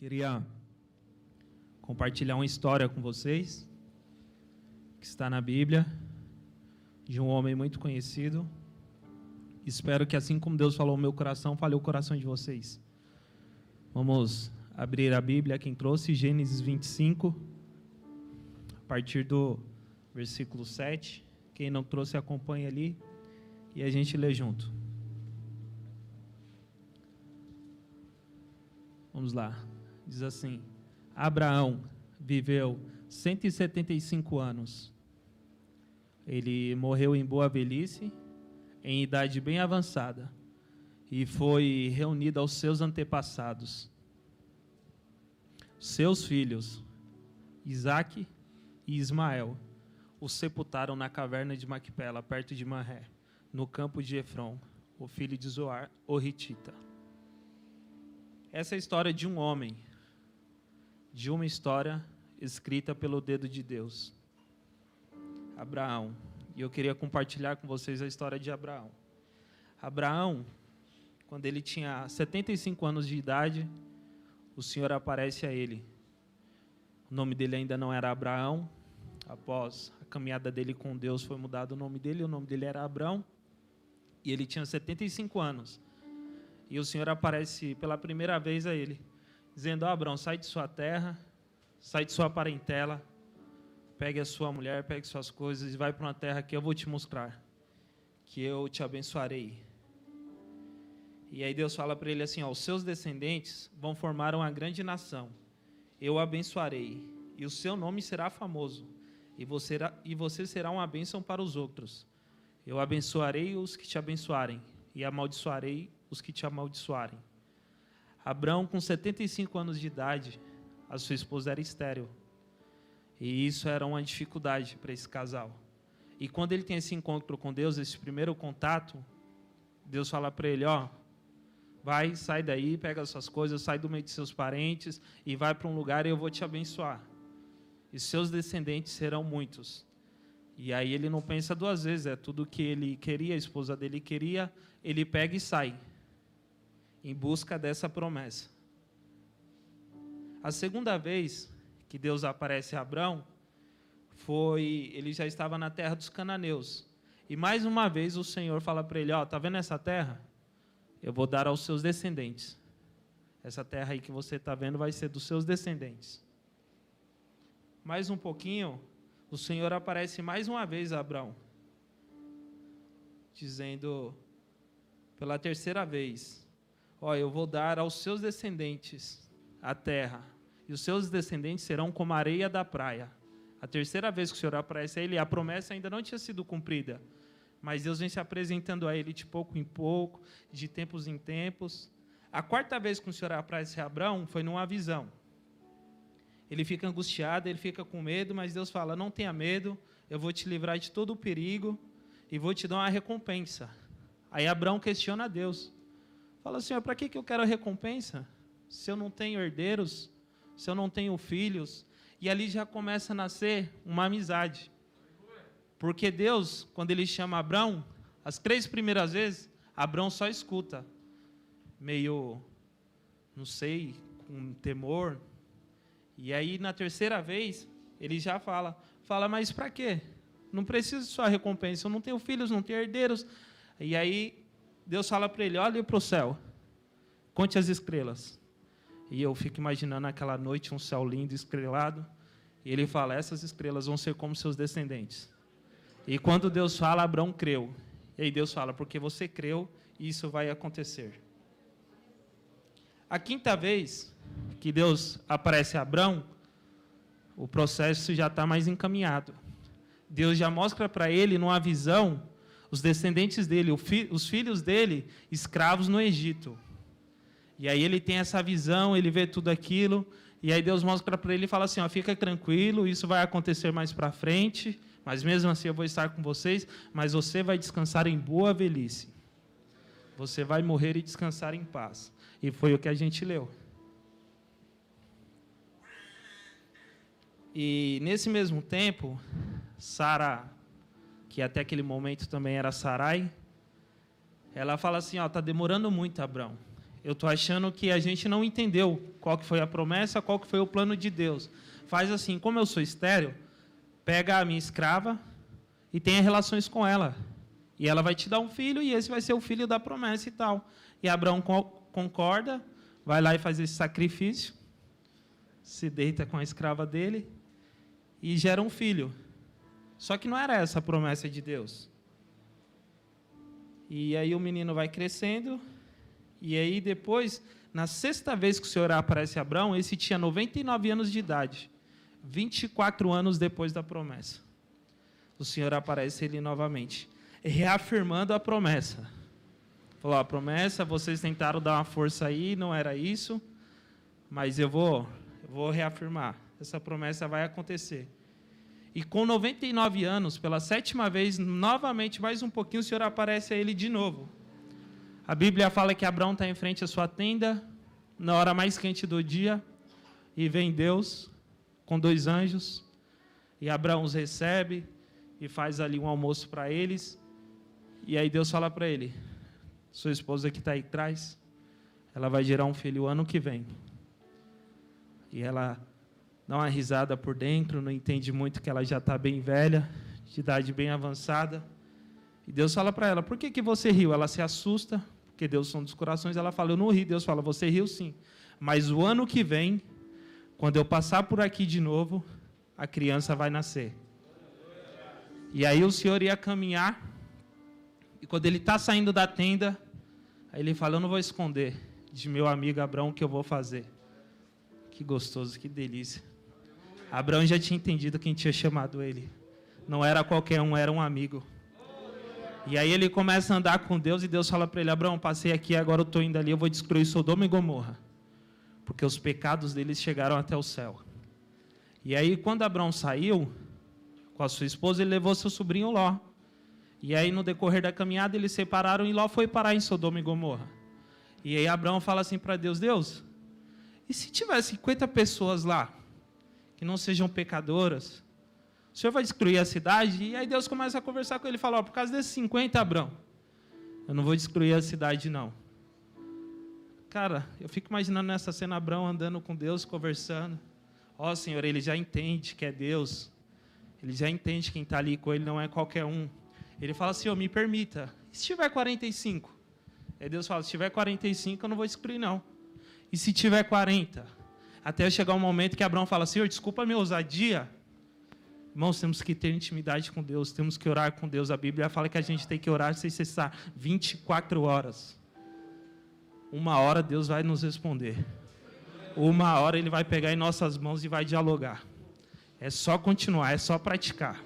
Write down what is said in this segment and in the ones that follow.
Queria compartilhar uma história com vocês que está na Bíblia de um homem muito conhecido. Espero que assim como Deus falou no meu coração, fale o coração de vocês. Vamos abrir a Bíblia, quem trouxe Gênesis 25, a partir do versículo 7. Quem não trouxe, acompanha ali e a gente lê junto. Vamos lá. Diz assim: Abraão viveu 175 anos. Ele morreu em boa velhice, em idade bem avançada, e foi reunido aos seus antepassados. Seus filhos, Isaque e Ismael, o sepultaram na caverna de Macpela, perto de Marré, no campo de Efron, o filho de Zoar, o Hitita. Essa é a história de um homem de uma história escrita pelo dedo de Deus. Abraão. E eu queria compartilhar com vocês a história de Abraão. Abraão, quando ele tinha 75 anos de idade, o Senhor aparece a ele. O nome dele ainda não era Abraão. Após a caminhada dele com Deus, foi mudado o nome dele. O nome dele era Abraão. E ele tinha 75 anos. E o Senhor aparece pela primeira vez a ele dizendo: oh, Abraão, sai de sua terra, sai de sua parentela, pegue a sua mulher, pegue suas coisas e vai para uma terra que eu vou te mostrar, que eu te abençoarei. E aí Deus fala para ele assim: ó, os seus descendentes vão formar uma grande nação, eu abençoarei, e o seu nome será famoso, e você, e você será uma bênção para os outros. Eu abençoarei os que te abençoarem, e amaldiçoarei os que te amaldiçoarem. Abraão, com 75 anos de idade, a sua esposa era estéril. E isso era uma dificuldade para esse casal. E quando ele tem esse encontro com Deus, esse primeiro contato, Deus fala para ele: Ó, vai, sai daí, pega as suas coisas, sai do meio de seus parentes e vai para um lugar e eu vou te abençoar. E seus descendentes serão muitos. E aí ele não pensa duas vezes, é tudo que ele queria, a esposa dele queria, ele pega e sai em busca dessa promessa. A segunda vez que Deus aparece a Abraão foi ele já estava na terra dos cananeus. E mais uma vez o Senhor fala para ele, ó, tá vendo essa terra? Eu vou dar aos seus descendentes. Essa terra aí que você está vendo vai ser dos seus descendentes. Mais um pouquinho, o Senhor aparece mais uma vez a Abraão, dizendo pela terceira vez: Ó, eu vou dar aos seus descendentes a terra, e os seus descendentes serão como a areia da praia. A terceira vez que o Senhor aparece a ele, a promessa ainda não tinha sido cumprida, mas Deus vem se apresentando a ele de pouco em pouco, de tempos em tempos. A quarta vez que o Senhor aparece a Abraão foi numa visão. Ele fica angustiado, ele fica com medo, mas Deus fala: Não tenha medo, eu vou te livrar de todo o perigo e vou te dar uma recompensa. Aí Abraão questiona Deus. Fala, Senhor, para que, que eu quero a recompensa? Se eu não tenho herdeiros, se eu não tenho filhos. E ali já começa a nascer uma amizade. Porque Deus, quando ele chama Abraão, as três primeiras vezes, Abraão só escuta. Meio, não sei, com temor. E aí, na terceira vez, ele já fala: Fala, mas para quê? Não preciso de sua recompensa. Eu não tenho filhos, não tenho herdeiros. E aí, Deus fala para ele: olhe para o céu, conte as estrelas. E eu fico imaginando aquela noite, um céu lindo, estrelado. E ele fala: essas estrelas vão ser como seus descendentes. E quando Deus fala, Abraão creu. E aí Deus fala: porque você creu, isso vai acontecer. A quinta vez que Deus aparece a Abraão, o processo já está mais encaminhado. Deus já mostra para ele, numa visão, os descendentes dele, os filhos dele, escravos no Egito. E aí ele tem essa visão, ele vê tudo aquilo, e aí Deus mostra para ele e fala assim: ó, fica tranquilo, isso vai acontecer mais para frente, mas mesmo assim eu vou estar com vocês, mas você vai descansar em boa velhice. Você vai morrer e descansar em paz. E foi o que a gente leu. E nesse mesmo tempo, Sara que até aquele momento também era Sarai, ela fala assim: ó, tá demorando muito, Abraão. eu estou achando que a gente não entendeu qual que foi a promessa, qual que foi o plano de Deus. Faz assim, como eu sou estéreo, pega a minha escrava e tenha relações com ela. E ela vai te dar um filho e esse vai ser o filho da promessa e tal. E Abraão concorda, vai lá e faz esse sacrifício, se deita com a escrava dele e gera um filho. Só que não era essa a promessa de Deus. E aí o menino vai crescendo, e aí depois, na sexta vez que o Senhor aparece a Abraão, esse tinha 99 anos de idade, 24 anos depois da promessa. O Senhor aparece ele novamente, reafirmando a promessa. Falou: a promessa, vocês tentaram dar uma força aí, não era isso, mas eu vou, eu vou reafirmar. Essa promessa vai acontecer. E com 99 anos, pela sétima vez, novamente, mais um pouquinho, o Senhor aparece a ele de novo. A Bíblia fala que Abraão está em frente à sua tenda, na hora mais quente do dia, e vem Deus com dois anjos, e Abraão os recebe e faz ali um almoço para eles. E aí Deus fala para ele: Sua esposa que está aí atrás, ela vai gerar um filho ano que vem. E ela dá uma risada por dentro, não entende muito que ela já está bem velha, de idade bem avançada. E Deus fala para ela: Por que, que você riu? Ela se assusta, porque Deus são dos corações. Ela fala: Eu não ri. Deus fala: Você riu sim. Mas o ano que vem, quando eu passar por aqui de novo, a criança vai nascer. E aí o Senhor ia caminhar, e quando ele está saindo da tenda, aí ele fala: Eu não vou esconder de meu amigo Abraão o que eu vou fazer. Que gostoso, que delícia. Abraão já tinha entendido quem tinha chamado ele. Não era qualquer um, era um amigo. E aí ele começa a andar com Deus e Deus fala para ele: Abraão, passei aqui, agora eu estou indo ali, eu vou destruir Sodoma e Gomorra. Porque os pecados deles chegaram até o céu. E aí, quando Abraão saiu com a sua esposa, ele levou seu sobrinho Ló. E aí, no decorrer da caminhada, eles separaram e Ló foi parar em Sodoma e Gomorra. E aí, Abraão fala assim para Deus: Deus, e se tiver 50 pessoas lá? Que não sejam pecadoras. O Senhor vai destruir a cidade? E aí Deus começa a conversar com ele e fala: por causa desses 50, Abraão, eu não vou destruir a cidade, não. Cara, eu fico imaginando nessa cena Abraão andando com Deus, conversando. Ó oh, Senhor, ele já entende que é Deus. Ele já entende quem está ali com ele não é qualquer um. Ele fala: Senhor, me permita. Se tiver 45? Aí Deus fala: se tiver 45, eu não vou destruir, não. E se tiver 40? Até chegar um momento que Abraão fala: Senhor, desculpa a minha ousadia. Irmãos, temos que ter intimidade com Deus, temos que orar com Deus. A Bíblia fala que a gente tem que orar sem cessar 24 horas. Uma hora Deus vai nos responder. Uma hora Ele vai pegar em nossas mãos e vai dialogar. É só continuar, é só praticar.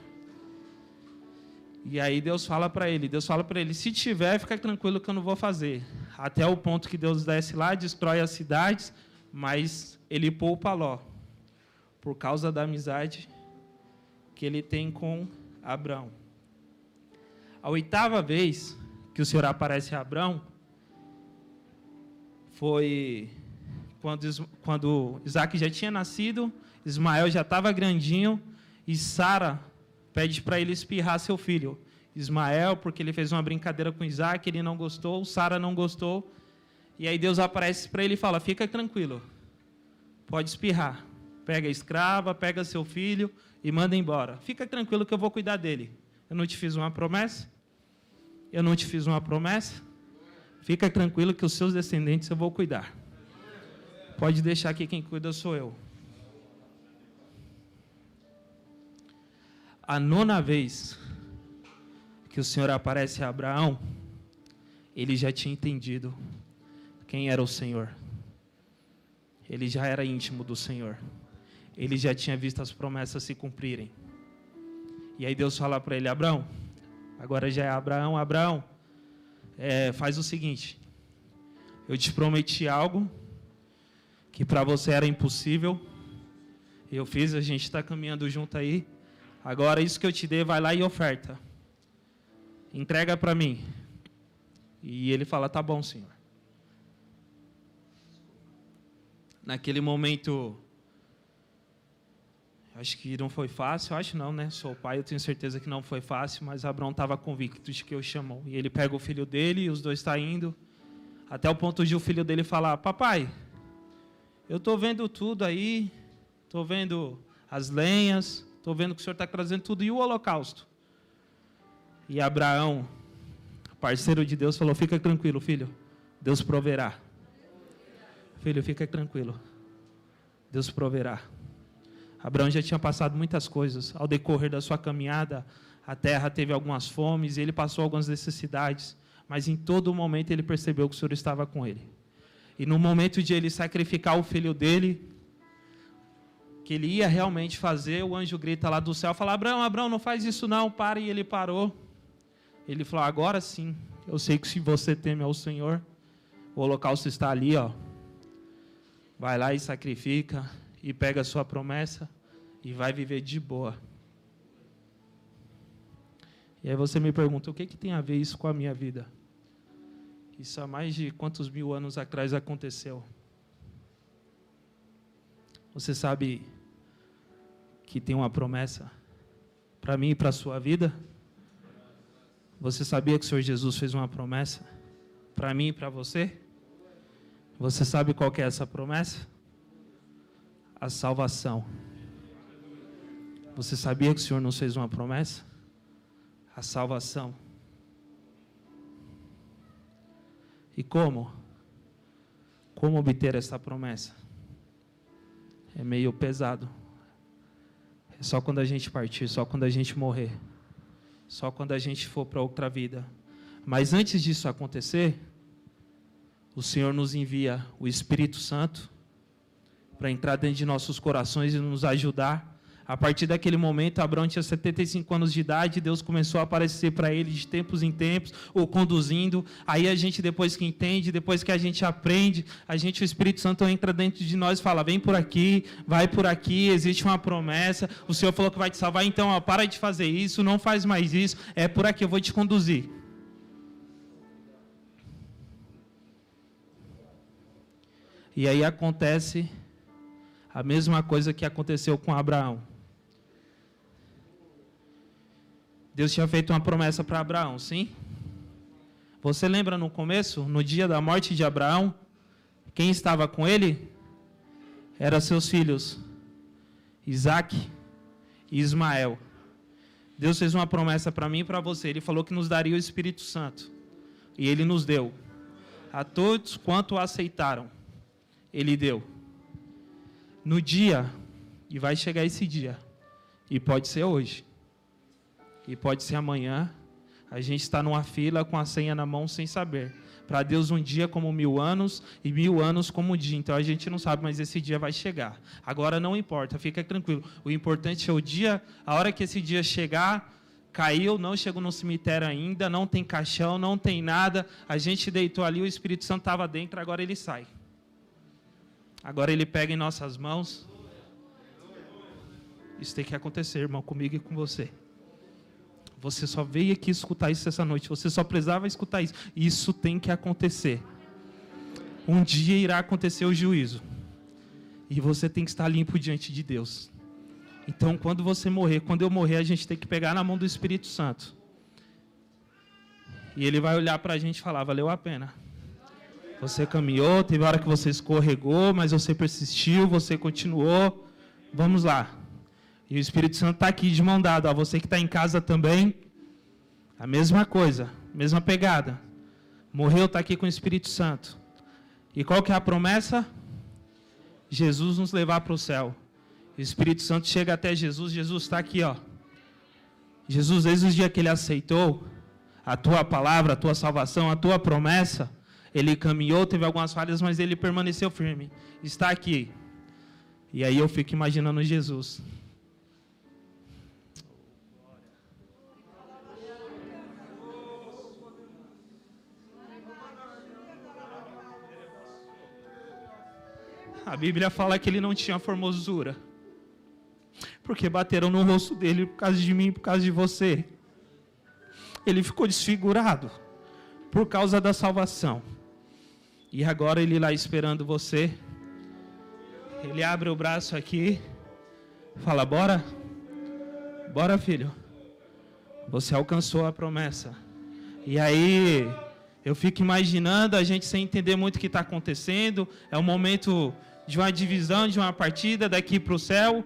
E aí Deus fala para ele, Deus fala para ele, se tiver, fica tranquilo que eu não vou fazer. Até o ponto que Deus desce lá, destrói as cidades, mas ele poupa Ló por causa da amizade que ele tem com Abraão. A oitava vez que o Senhor aparece a Abraão foi quando, quando Isaac já tinha nascido, Ismael já estava grandinho e Sara pede para ele espirrar seu filho. Ismael, porque ele fez uma brincadeira com Isaac, ele não gostou, Sara não gostou, e aí Deus aparece para ele e fala: Fica tranquilo, pode espirrar. Pega a escrava, pega seu filho e manda embora. Fica tranquilo que eu vou cuidar dele. Eu não te fiz uma promessa? Eu não te fiz uma promessa? Fica tranquilo que os seus descendentes eu vou cuidar. Pode deixar que quem cuida sou eu. A nona vez que o Senhor aparece a Abraão, ele já tinha entendido quem era o Senhor. Ele já era íntimo do Senhor. Ele já tinha visto as promessas se cumprirem. E aí Deus fala para ele: Abraão, agora já é Abraão, Abraão, é, faz o seguinte: eu te prometi algo que para você era impossível. Eu fiz, a gente está caminhando junto aí. Agora isso que eu te dei, vai lá e oferta. Entrega para mim. E ele fala: tá bom, senhor. Naquele momento, acho que não foi fácil, acho não, né? Sou pai, eu tenho certeza que não foi fácil, mas Abraão estava convicto de que eu chamou. E ele pega o filho dele, e os dois estão tá indo. Até o ponto de o filho dele falar: Papai, eu estou vendo tudo aí, estou vendo as lenhas, estou vendo que o senhor está trazendo tudo, e o holocausto? E Abraão, parceiro de Deus, falou: Fica tranquilo, filho, Deus proverá. Filho, fica tranquilo, Deus proverá. Abraão já tinha passado muitas coisas. Ao decorrer da sua caminhada, a terra teve algumas fomes, ele passou algumas necessidades, mas em todo momento ele percebeu que o Senhor estava com ele. E no momento de ele sacrificar o filho dele, que ele ia realmente fazer, o anjo grita lá do céu, fala: Abraão, Abraão, não faz isso não, para. E ele parou. Ele falou: Agora sim, eu sei que se você teme ao Senhor, o holocausto está ali, ó. Vai lá e sacrifica e pega a sua promessa e vai viver de boa. E aí você me pergunta, o que, que tem a ver isso com a minha vida? Isso há mais de quantos mil anos atrás aconteceu? Você sabe que tem uma promessa para mim e para a sua vida? Você sabia que o Senhor Jesus fez uma promessa para mim e para você? Você sabe qual é essa promessa? A salvação. Você sabia que o Senhor nos fez uma promessa? a salvação. E como? Como obter essa promessa? É meio pesado. É só quando a gente partir, só quando a gente morrer, só quando a gente for para outra vida. Mas antes disso acontecer, o Senhor nos envia o Espírito Santo para entrar dentro de nossos corações e nos ajudar a partir daquele momento, Abraão tinha 75 anos de idade, Deus começou a aparecer para ele de tempos em tempos, o conduzindo. Aí a gente, depois que entende, depois que a gente aprende, a gente, o Espírito Santo entra dentro de nós e fala: vem por aqui, vai por aqui, existe uma promessa. O Senhor falou que vai te salvar, então ó, para de fazer isso, não faz mais isso, é por aqui, eu vou te conduzir. E aí acontece a mesma coisa que aconteceu com Abraão. Deus tinha feito uma promessa para Abraão, sim? Você lembra no começo, no dia da morte de Abraão, quem estava com ele? Eram seus filhos, Isaac e Ismael. Deus fez uma promessa para mim e para você. Ele falou que nos daria o Espírito Santo. E ele nos deu. A todos quanto aceitaram, ele deu. No dia, e vai chegar esse dia, e pode ser hoje e pode ser amanhã. A gente está numa fila com a senha na mão sem saber. Para Deus, um dia como mil anos e mil anos como um dia. Então a gente não sabe, mas esse dia vai chegar. Agora não importa, fica tranquilo. O importante é o dia, a hora que esse dia chegar, caiu, não chegou no cemitério ainda, não tem caixão, não tem nada. A gente deitou ali, o Espírito Santo estava dentro, agora ele sai. Agora ele pega em nossas mãos. Isso tem que acontecer, irmão, comigo e com você. Você só veio aqui escutar isso essa noite. Você só precisava escutar isso. Isso tem que acontecer. Um dia irá acontecer o juízo. E você tem que estar limpo diante de Deus. Então, quando você morrer, quando eu morrer, a gente tem que pegar na mão do Espírito Santo. E ele vai olhar para a gente e falar: valeu a pena. Você caminhou, teve hora que você escorregou, mas você persistiu, você continuou. Vamos lá. E o Espírito Santo está aqui de mão dada. Ó, você que está em casa também, a mesma coisa, mesma pegada. Morreu, está aqui com o Espírito Santo. E qual que é a promessa? Jesus nos levar para o céu. O Espírito Santo chega até Jesus, Jesus está aqui, ó. Jesus, desde o dia que ele aceitou a tua palavra, a tua salvação, a tua promessa, ele caminhou, teve algumas falhas, mas ele permaneceu firme. Está aqui. E aí eu fico imaginando Jesus. A Bíblia fala que ele não tinha formosura. Porque bateram no rosto dele por causa de mim, por causa de você. Ele ficou desfigurado por causa da salvação. E agora ele lá esperando você. Ele abre o braço aqui, fala: "Bora? Bora, filho. Você alcançou a promessa." E aí Eu fico imaginando a gente sem entender muito o que está acontecendo. É um momento de uma divisão, de uma partida daqui para o céu.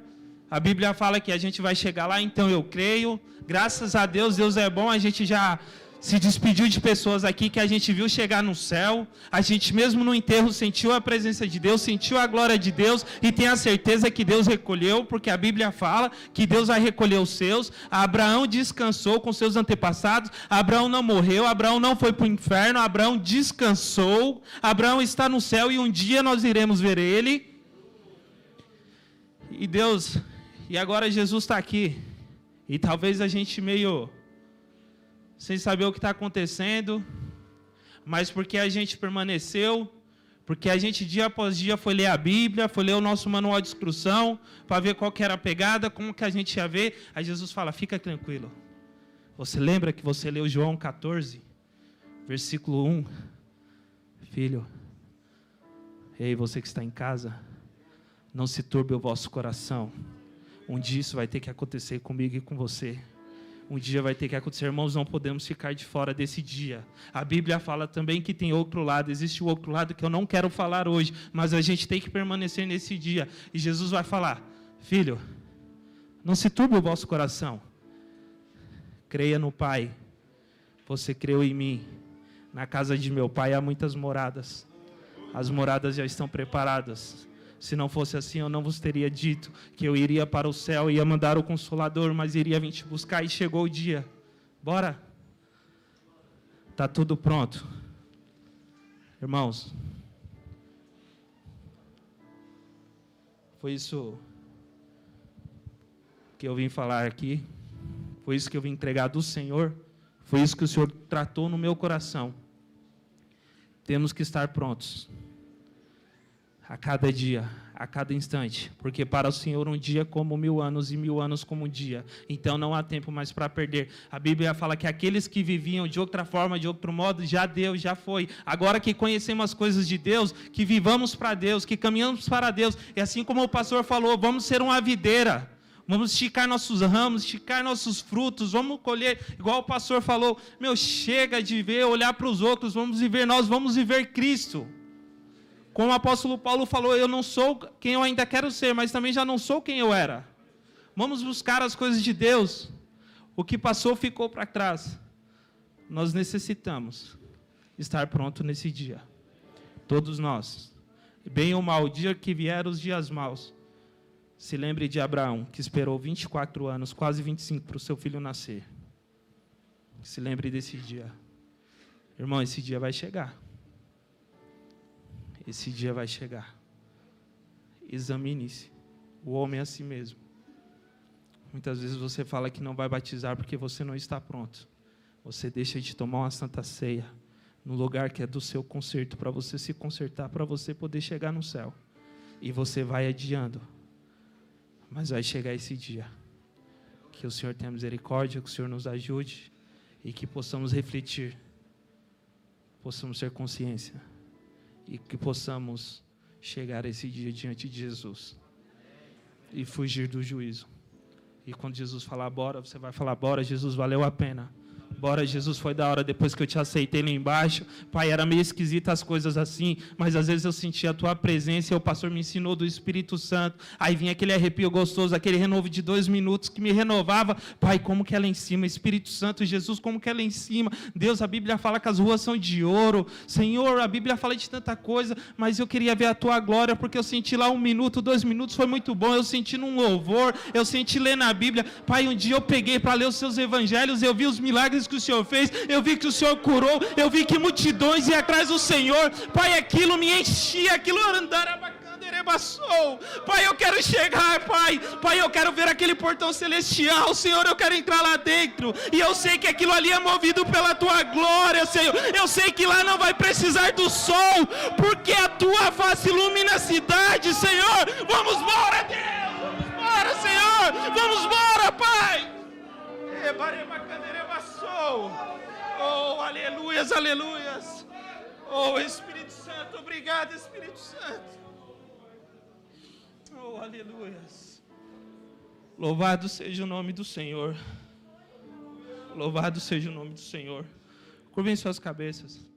A Bíblia fala que a gente vai chegar lá, então eu creio. Graças a Deus, Deus é bom. A gente já se despediu de pessoas aqui que a gente viu chegar no céu. A gente, mesmo no enterro, sentiu a presença de Deus, sentiu a glória de Deus e tem a certeza que Deus recolheu, porque a Bíblia fala que Deus vai recolher os seus. Abraão descansou com seus antepassados. Abraão não morreu, Abraão não foi para o inferno, Abraão descansou. Abraão está no céu e um dia nós iremos ver ele. E Deus, e agora Jesus está aqui. E talvez a gente meio sem saber o que está acontecendo, mas porque a gente permaneceu, porque a gente dia após dia foi ler a Bíblia, foi ler o nosso manual de instrução, para ver qual que era a pegada, como que a gente ia ver. Aí Jesus fala: fica tranquilo. Você lembra que você leu João 14, versículo 1? Filho, ei, você que está em casa, não se turbe o vosso coração. Um dia isso vai ter que acontecer comigo e com você um dia vai ter que acontecer. Irmãos, não podemos ficar de fora desse dia. A Bíblia fala também que tem outro lado, existe o outro lado que eu não quero falar hoje, mas a gente tem que permanecer nesse dia. E Jesus vai falar: Filho, não se turbe o vosso coração. Creia no Pai. Você creu em mim. Na casa de meu Pai há muitas moradas. As moradas já estão preparadas. Se não fosse assim, eu não vos teria dito que eu iria para o céu, ia mandar o consolador, mas iria vir te buscar. E chegou o dia. Bora. Tá tudo pronto. Irmãos, foi isso que eu vim falar aqui. Foi isso que eu vim entregar do Senhor. Foi isso que o Senhor tratou no meu coração. Temos que estar prontos a cada dia, a cada instante, porque para o Senhor um dia como mil anos e mil anos como um dia. Então não há tempo mais para perder. A Bíblia fala que aqueles que viviam de outra forma, de outro modo, já deu, já foi. Agora que conhecemos as coisas de Deus, que vivamos para Deus, que caminhamos para Deus. E assim como o pastor falou, vamos ser uma videira. Vamos esticar nossos ramos, esticar nossos frutos, vamos colher, igual o pastor falou, meu, chega de ver, olhar para os outros, vamos viver nós, vamos viver Cristo. Como o apóstolo Paulo falou, eu não sou quem eu ainda quero ser, mas também já não sou quem eu era. Vamos buscar as coisas de Deus. O que passou ficou para trás. Nós necessitamos estar pronto nesse dia. Todos nós. Bem ou mal, o dia que vier os dias maus. Se lembre de Abraão, que esperou 24 anos, quase 25, para o seu filho nascer. Se lembre desse dia. Irmão, esse dia vai chegar. Esse dia vai chegar. Examine-se. O homem é a si mesmo. Muitas vezes você fala que não vai batizar porque você não está pronto. Você deixa de tomar uma santa ceia no lugar que é do seu conserto, para você se consertar, para você poder chegar no céu. E você vai adiando. Mas vai chegar esse dia. Que o Senhor tenha misericórdia, que o Senhor nos ajude e que possamos refletir, possamos ter consciência e que possamos chegar esse dia diante de Jesus e fugir do juízo. E quando Jesus falar bora, você vai falar bora, Jesus valeu a pena. Bora, Jesus, foi da hora depois que eu te aceitei lá embaixo. Pai, era meio esquisito as coisas assim, mas às vezes eu sentia a tua presença e o pastor me ensinou do Espírito Santo. Aí vinha aquele arrepio gostoso, aquele renovo de dois minutos que me renovava. Pai, como que é lá em cima? Espírito Santo, Jesus, como que é lá em cima? Deus, a Bíblia fala que as ruas são de ouro. Senhor, a Bíblia fala de tanta coisa, mas eu queria ver a tua glória, porque eu senti lá um minuto, dois minutos, foi muito bom. Eu senti num louvor, eu senti ler na Bíblia. Pai, um dia eu peguei para ler os seus evangelhos, eu vi os milagres que o Senhor fez, eu vi que o Senhor curou, eu vi que multidões iam atrás do Senhor. Pai, aquilo me enchia, aquilo Pai, eu quero chegar, Pai. Pai, eu quero ver aquele portão celestial. Senhor, eu quero entrar lá dentro. E eu sei que aquilo ali é movido pela tua glória, Senhor. Eu sei que lá não vai precisar do sol, porque a tua face ilumina a cidade, Senhor. Vamos embora, Deus. Vamos embora, Senhor. Vamos embora, Pai. Oh, aleluias, aleluias. Oh, Espírito Santo, obrigado, Espírito Santo. Oh, aleluias. Louvado seja o nome do Senhor. Louvado seja o nome do Senhor. Curvem suas cabeças.